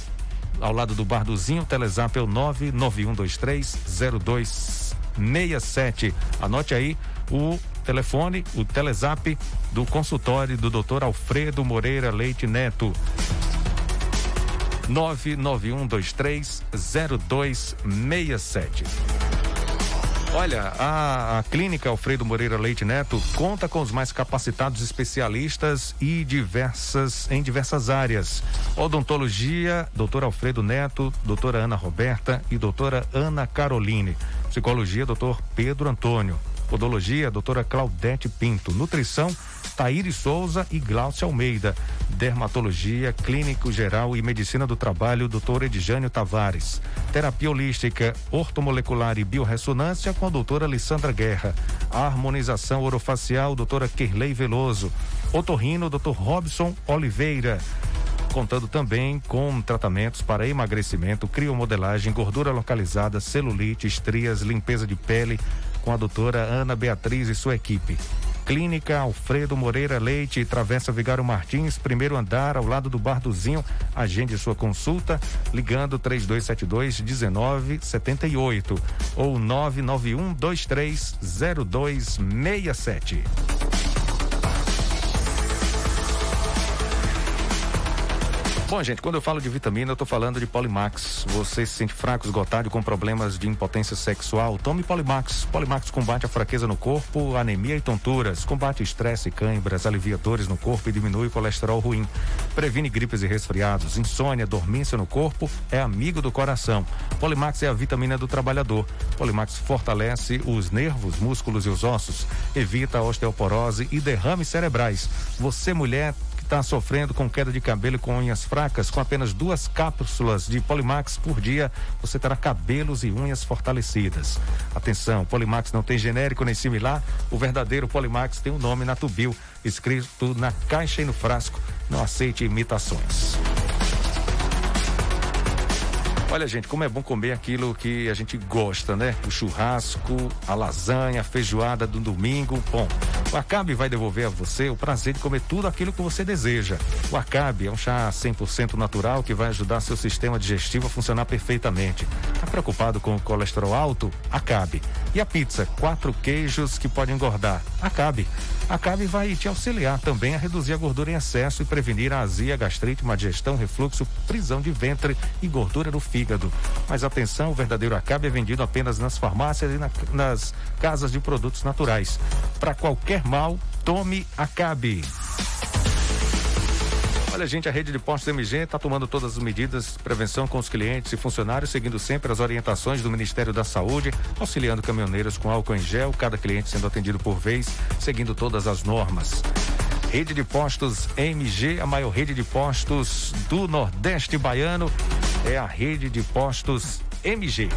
S1: ao lado do Barduzinho, Telezap é o 991230267. Anote aí o telefone, o Telezap do consultório do doutor Alfredo Moreira Leite Neto. 991230267. Olha, a, a, clínica Alfredo Moreira Leite Neto conta com os mais capacitados especialistas e diversas em diversas áreas. Odontologia, doutor Alfredo Neto, doutora Ana Roberta e doutora Ana Caroline. Psicologia, doutor Pedro Antônio. Podologia, doutora Claudete Pinto. Nutrição, Taíri Souza e Glaucia Almeida. Dermatologia, Clínico Geral e Medicina do Trabalho, doutor Edjânio Tavares. Terapia Holística, Ortomolecular e Biorressonância com a doutora Alessandra Guerra. Harmonização Orofacial, doutora Kerley Veloso. Otorrino, doutor Robson Oliveira contando também com tratamentos para emagrecimento, criomodelagem, gordura localizada, celulite, estrias, limpeza de pele, com a doutora Ana Beatriz e sua equipe. Clínica Alfredo Moreira Leite, Travessa Vigário Martins, primeiro andar, ao lado do Bar do Zinho. Agende sua consulta ligando 3272 1978 ou 991 230267. Bom, gente, quando eu falo de vitamina, eu tô falando de Polimax. Você se sente fraco, esgotado, com problemas de impotência sexual? Tome Polimax. Polimax combate a fraqueza no corpo, anemia e tonturas, combate estresse e cãibras, alivia dores no corpo e diminui o colesterol ruim. Previne gripes e resfriados, insônia, dormência no corpo, é amigo do coração. Polimax é a vitamina do trabalhador. Polimax fortalece os nervos, músculos e os ossos, evita osteoporose e derrames cerebrais. Você, mulher, está sofrendo com queda de cabelo com unhas fracas, com apenas duas cápsulas de Polimax por dia, você terá cabelos e unhas fortalecidas. Atenção, Polimax não tem genérico nem similar, o verdadeiro Polimax tem o um nome na tubil, escrito na caixa e no frasco. Não aceite imitações. Olha, gente, como é bom comer aquilo que a gente gosta, né? O churrasco, a lasanha, a feijoada do domingo. Bom, o Acabe vai devolver a você o prazer de comer tudo aquilo que você deseja. O Acabe é um chá 100% natural que vai ajudar seu sistema digestivo a funcionar perfeitamente. Tá preocupado com o colesterol alto? Acabe. E a pizza, quatro queijos que podem engordar? Acabe. Acabe vai te auxiliar também a reduzir a gordura em excesso e prevenir a azia, gastrite, má digestão, refluxo, prisão de ventre e gordura no fígado. Mas atenção, o verdadeiro Acabe é vendido apenas nas farmácias e na, nas casas de produtos naturais. Para qualquer mal, tome Acabe. Olha, gente, a rede de postos MG está tomando todas as medidas de prevenção com os clientes e funcionários, seguindo sempre as orientações do Ministério da Saúde, auxiliando caminhoneiros com álcool em gel, cada cliente sendo atendido por vez, seguindo todas as normas. Rede de Postos MG, a maior rede de postos do Nordeste Baiano, é a rede de postos MG.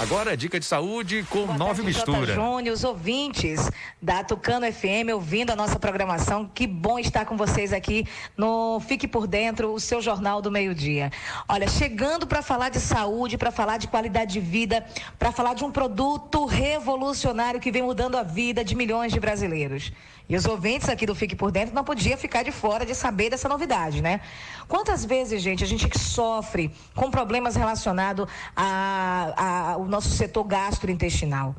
S1: Agora, dica de saúde com Boa nove misturas.
S25: Júnior, os ouvintes da Tucano FM ouvindo a nossa programação. Que bom estar com vocês aqui no Fique por Dentro, o seu jornal do meio-dia. Olha, chegando para falar de saúde, para falar de qualidade de vida, para falar de um produto revolucionário que vem mudando a vida de milhões de brasileiros. E os ouvintes aqui do Fique por Dentro não podia ficar de fora de saber dessa novidade, né? Quantas vezes, gente, a gente que sofre com problemas relacionados ao nosso setor gastrointestinal?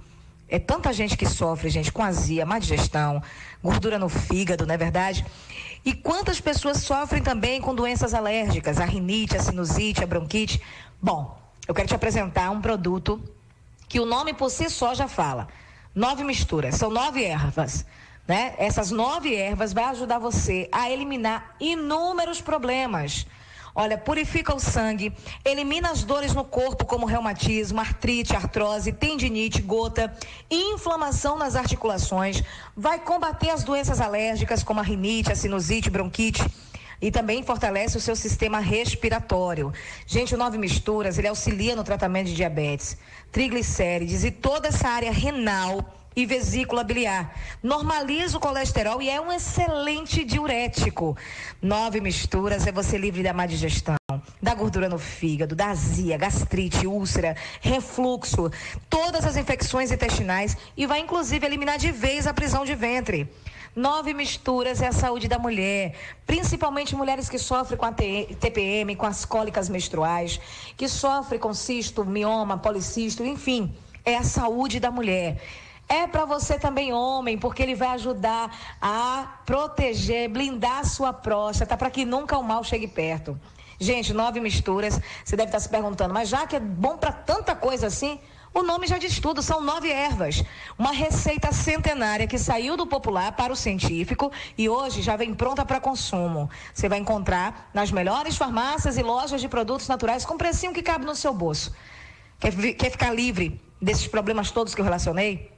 S25: É tanta gente que sofre, gente, com azia, má digestão, gordura no fígado, não é verdade? E quantas pessoas sofrem também com doenças alérgicas, a rinite, a sinusite, a bronquite? Bom, eu quero te apresentar um produto que o nome por si só já fala. Nove misturas, são nove ervas. Né? Essas nove ervas vai ajudar você a eliminar inúmeros problemas. Olha, purifica o sangue, elimina as dores no corpo, como reumatismo, artrite, artrose, tendinite, gota, inflamação nas articulações, vai combater as doenças alérgicas, como a rinite, a sinusite, bronquite e também fortalece o seu sistema respiratório. Gente, o Nove Misturas, ele auxilia no tratamento de diabetes, triglicérides e toda essa área renal e vesícula biliar. Normaliza o colesterol e é um excelente diurético. Nove misturas é você livre da má digestão, da gordura no fígado, da azia, gastrite, úlcera, refluxo, todas as infecções intestinais e vai inclusive eliminar de vez a prisão de ventre. Nove misturas é a saúde da mulher, principalmente mulheres que sofrem com a TPM, com as cólicas menstruais, que sofrem com cisto, mioma, policisto, enfim, é a saúde da mulher é para você também, homem, porque ele vai ajudar a proteger, blindar a sua próstata para que nunca o mal chegue perto. Gente, nove misturas. Você deve estar se perguntando, mas já que é bom para tanta coisa assim, o nome já diz tudo, são nove ervas. Uma receita centenária que saiu do popular para o científico e hoje já vem pronta para consumo. Você vai encontrar nas melhores farmácias e lojas de produtos naturais com precinho que cabe no seu bolso. Quer, quer ficar livre desses problemas todos que eu relacionei?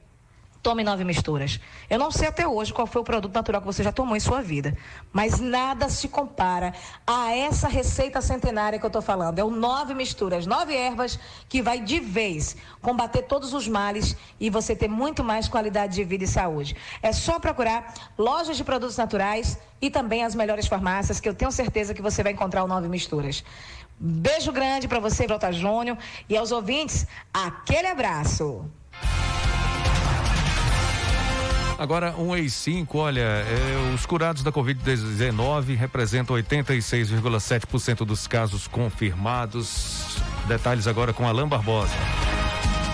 S25: Tome nove misturas. Eu não sei até hoje qual foi o produto natural que você já tomou em sua vida, mas nada se compara a essa receita centenária que eu estou falando. É o nove misturas, nove ervas que vai de vez combater todos os males e você ter muito mais qualidade de vida e saúde. É só procurar lojas de produtos naturais e também as melhores farmácias que eu tenho certeza que você vai encontrar o nove misturas. Beijo grande para você, Brota Júnior, e aos ouvintes, aquele abraço.
S1: Agora, um ex 5 olha, é, os curados da Covid-19 representam 86,7% dos casos confirmados. Detalhes agora com Alain Barbosa.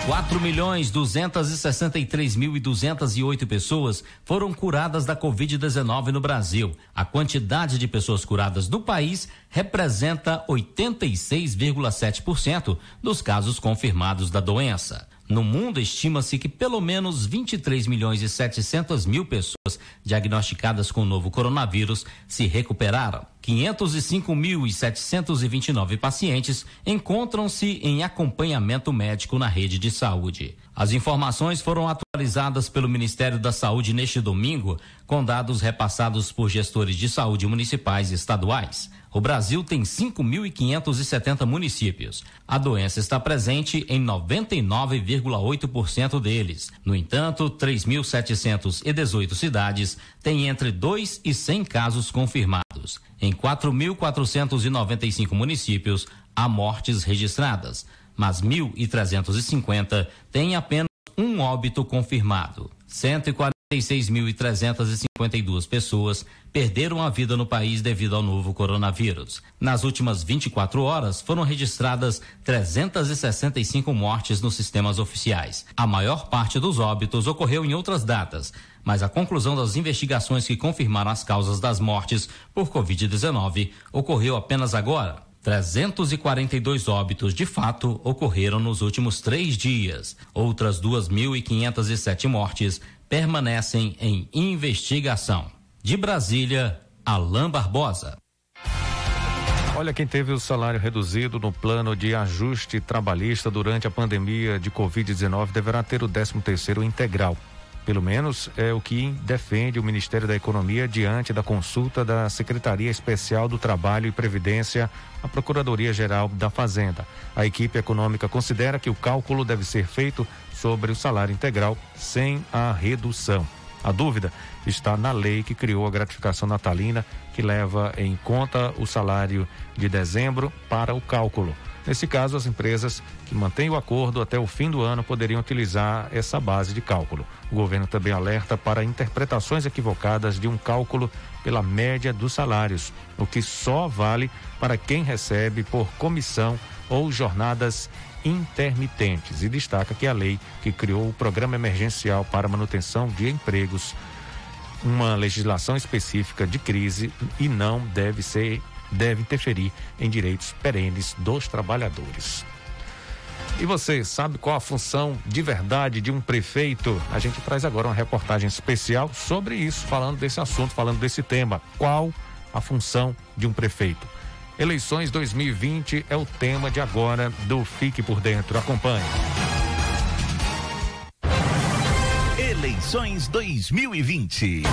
S26: 4 milhões 263 mil e 208 pessoas foram curadas da Covid-19 no Brasil. A quantidade de pessoas curadas no país representa 86,7% dos casos confirmados da doença. No mundo, estima-se que pelo menos 23 milhões e 700 mil pessoas diagnosticadas com o novo coronavírus se recuperaram. 505.729 pacientes encontram-se em acompanhamento médico na rede de saúde. As informações foram atualizadas pelo Ministério da Saúde neste domingo, com dados repassados por gestores de saúde municipais e estaduais. O Brasil tem 5.570 municípios. A doença está presente em 99,8% deles. No entanto, 3.718 cidades têm entre 2 e 100 casos confirmados. Em 4.495 municípios, há mortes registradas, mas 1.350 têm apenas um óbito confirmado. 140 36.352 pessoas perderam a vida no país devido ao novo coronavírus. Nas últimas 24 horas, foram registradas 365 mortes nos sistemas oficiais. A maior parte dos óbitos ocorreu em outras datas, mas a conclusão das investigações que confirmaram as causas das mortes por Covid-19 ocorreu apenas agora. 342 óbitos de fato ocorreram nos últimos três dias. Outras 2.507 mortes permanecem em investigação. De Brasília, Alain Barbosa.
S1: Olha, quem teve o salário reduzido no plano de ajuste trabalhista durante a pandemia de Covid-19 deverá ter o 13 terceiro integral. Pelo menos é o que defende o Ministério da Economia diante da consulta da Secretaria Especial do Trabalho e Previdência à Procuradoria-Geral da Fazenda. A equipe econômica considera que o cálculo deve ser feito sobre o salário integral sem a redução. A dúvida está na lei que criou a gratificação natalina, que leva em conta o salário de dezembro para o cálculo. Nesse caso, as empresas que mantêm o acordo até o fim do ano poderiam utilizar essa base de cálculo. O governo também alerta para interpretações equivocadas de um cálculo pela média dos salários, o que só vale para quem recebe por comissão ou jornadas intermitentes e destaca que a lei que criou o Programa Emergencial para Manutenção de Empregos, uma legislação específica de crise e não deve ser deve interferir em direitos perenes dos trabalhadores. E você sabe qual a função de verdade de um prefeito? A gente traz agora uma reportagem especial sobre isso, falando desse assunto, falando desse tema. Qual a função de um prefeito? Eleições 2020 é o tema de agora do Fique por Dentro. Acompanhe.
S27: Eleições 2020.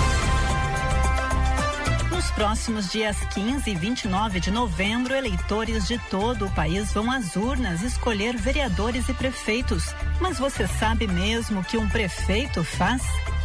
S28: Nos próximos dias 15 e 29 de novembro, eleitores de todo o país vão às urnas escolher vereadores e prefeitos. Mas você sabe mesmo o que um prefeito faz?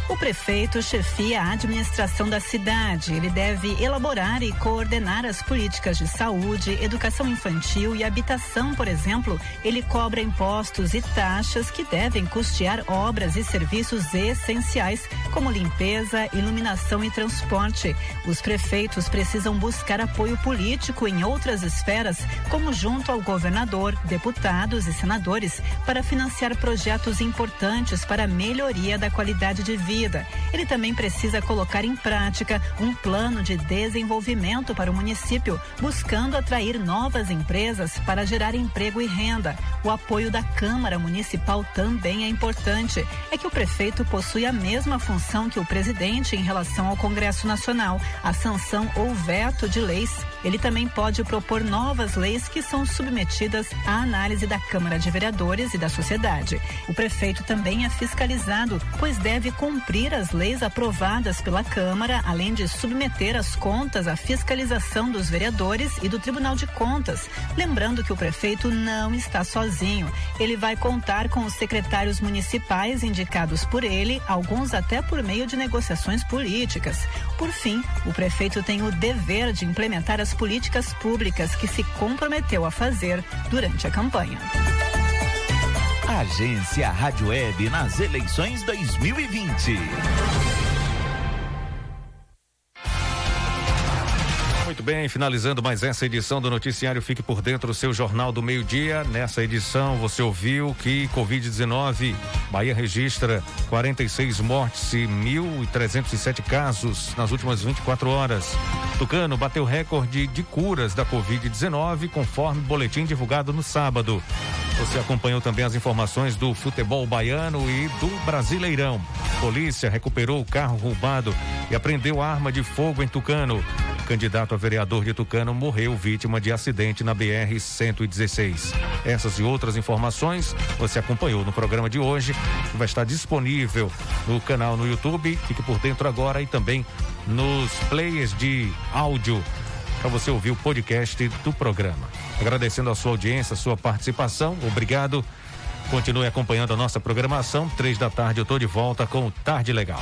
S28: O prefeito chefia a administração da cidade. Ele deve elaborar e coordenar as políticas de saúde, educação infantil e habitação, por exemplo. Ele cobra impostos e taxas que devem custear obras e serviços essenciais, como limpeza, iluminação e transporte. Os prefeitos precisam buscar apoio político em outras esferas, como junto ao governador, deputados e senadores, para financiar projetos importantes para a melhoria da qualidade de vida vida. Ele também precisa colocar em prática um plano de desenvolvimento para o município, buscando atrair novas empresas para gerar emprego e renda. O apoio da Câmara Municipal também é importante. É que o prefeito possui a mesma função que o presidente em relação ao Congresso Nacional, a sanção ou veto de leis. Ele também pode propor novas leis que são submetidas à análise da Câmara de Vereadores e da sociedade. O prefeito também é fiscalizado, pois deve cumprir cumprir as leis aprovadas pela Câmara, além de submeter as contas à fiscalização dos vereadores e do Tribunal de Contas. Lembrando que o prefeito não está sozinho. Ele vai contar com os secretários municipais indicados por ele, alguns até por meio de negociações políticas. Por fim, o prefeito tem o dever de implementar as políticas públicas que se comprometeu a fazer durante a campanha.
S27: Agência Rádio Web nas eleições 2020.
S1: Bem, finalizando mais essa edição do Noticiário Fique por Dentro, o seu Jornal do Meio-Dia. Nessa edição você ouviu que Covid-19, Bahia registra 46 mortes e 1.307 casos nas últimas 24 horas. Tucano bateu recorde de curas da Covid-19, conforme boletim divulgado no sábado. Você acompanhou também as informações do futebol baiano e do Brasileirão. Polícia recuperou o carro roubado e apreendeu arma de fogo em Tucano. Candidato a vereador de Tucano morreu vítima de acidente na BR-116. Essas e outras informações você acompanhou no programa de hoje, que vai estar disponível no canal no YouTube. Fique por dentro agora e também nos players de áudio para você ouvir o podcast do programa. Agradecendo a sua audiência, a sua participação. Obrigado. Continue acompanhando a nossa programação. Três da tarde eu estou de volta com o Tarde Legal.